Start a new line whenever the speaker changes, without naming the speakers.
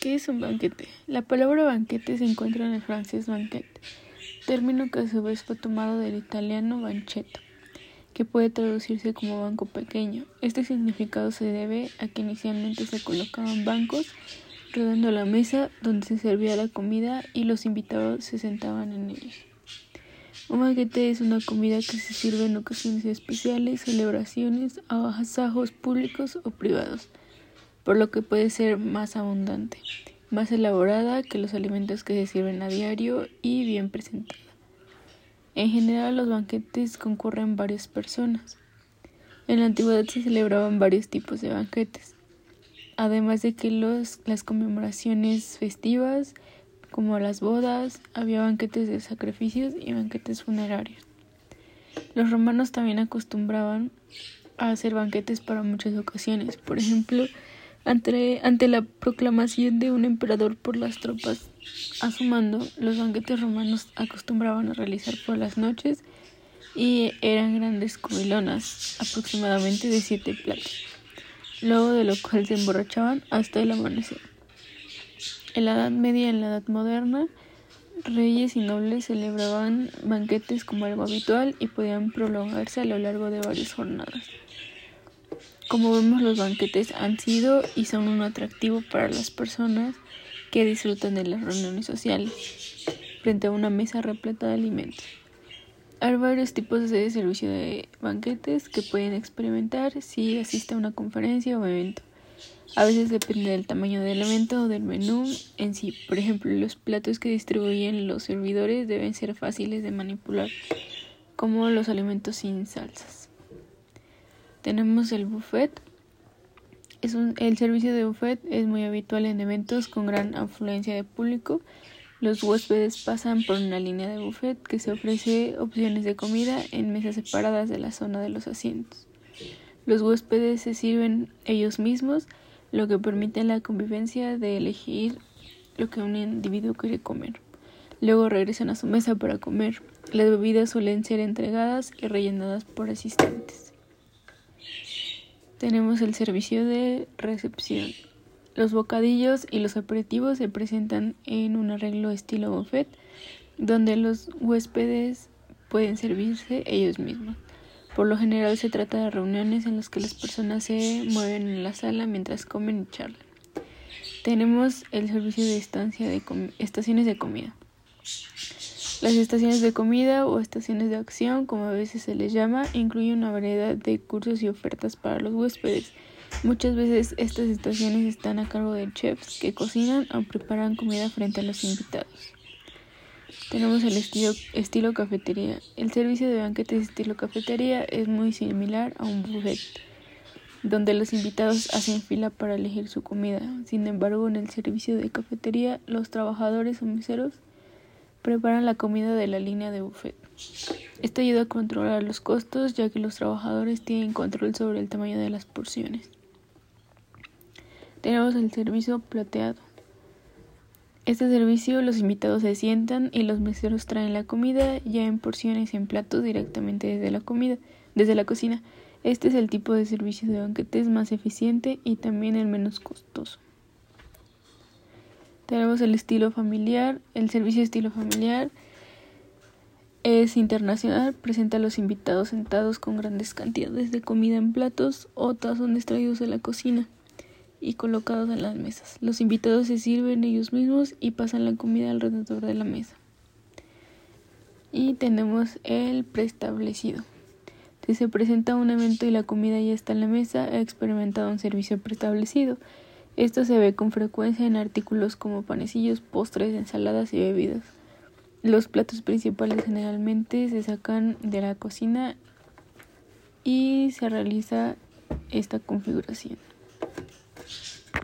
¿Qué es un banquete? La palabra banquete se encuentra en el francés banquet, término que a su vez fue tomado del italiano banchetto, que puede traducirse como banco pequeño. Este significado se debe a que inicialmente se colocaban bancos rodeando la mesa donde se servía la comida y los invitados se sentaban en ellos. Un banquete es una comida que se sirve en ocasiones especiales, celebraciones, agasajos públicos o privados, por lo que puede ser más abundante, más elaborada que los alimentos que se sirven a diario y bien presentada. En general, los banquetes concurren varias personas. En la antigüedad se celebraban varios tipos de banquetes, además de que los, las conmemoraciones festivas, como las bodas, había banquetes de sacrificios y banquetes funerarios. Los romanos también acostumbraban a hacer banquetes para muchas ocasiones. Por ejemplo, ante, la proclamación de un emperador por las tropas a su mando, los banquetes romanos acostumbraban a realizar por las noches y eran grandes comilonas, aproximadamente de siete platos, luego de lo cual se emborrachaban hasta el amanecer. En la Edad Media y en la Edad Moderna, reyes y nobles celebraban banquetes como algo habitual y podían prolongarse a lo largo de varias jornadas. Como vemos, los banquetes han sido y son un atractivo para las personas que disfrutan de las reuniones sociales frente a una mesa repleta de alimentos. Hay varios tipos de servicio de banquetes que pueden experimentar si asiste a una conferencia o evento. A veces depende del tamaño del evento o del menú en sí. Por ejemplo, los platos que distribuyen los servidores deben ser fáciles de manipular, como los alimentos sin salsas. Tenemos el buffet. El servicio de buffet es muy habitual en eventos con gran afluencia de público. Los huéspedes pasan por una línea de buffet que se ofrece opciones de comida en mesas separadas de la zona de los asientos. Los huéspedes se sirven ellos mismos lo que permite la convivencia de elegir lo que un individuo quiere comer. Luego regresan a su mesa para comer. Las bebidas suelen ser entregadas y rellenadas por asistentes. Tenemos el servicio de recepción. Los bocadillos y los aperitivos se presentan en un arreglo estilo buffet, donde los huéspedes pueden servirse ellos mismos. Por lo general se trata de reuniones en las que las personas se mueven en la sala mientras comen y charlan. Tenemos el servicio de estancia de estaciones de comida. Las estaciones de comida o estaciones de acción, como a veces se les llama, incluyen una variedad de cursos y ofertas para los huéspedes. Muchas veces estas estaciones están a cargo de chefs que cocinan o preparan comida frente a los invitados. Tenemos el estilo, estilo cafetería. El servicio de banquetes estilo cafetería es muy similar a un buffet, donde los invitados hacen fila para elegir su comida. Sin embargo, en el servicio de cafetería, los trabajadores o meseros preparan la comida de la línea de buffet. Esto ayuda a controlar los costos, ya que los trabajadores tienen control sobre el tamaño de las porciones. Tenemos el servicio plateado. Este servicio los invitados se sientan y los meseros traen la comida ya en porciones en platos directamente desde la comida, desde la cocina. Este es el tipo de servicio de banquetes más eficiente y también el menos costoso. Tenemos el estilo familiar. El servicio estilo familiar es internacional, presenta a los invitados sentados con grandes cantidades de comida en platos o tazos extraídos de la cocina y colocados en las mesas. Los invitados se sirven ellos mismos y pasan la comida alrededor de la mesa. Y tenemos el preestablecido. Si se presenta un evento y la comida ya está en la mesa, he experimentado un servicio preestablecido. Esto se ve con frecuencia en artículos como panecillos, postres, ensaladas y bebidas. Los platos principales generalmente se sacan de la cocina y se realiza esta configuración.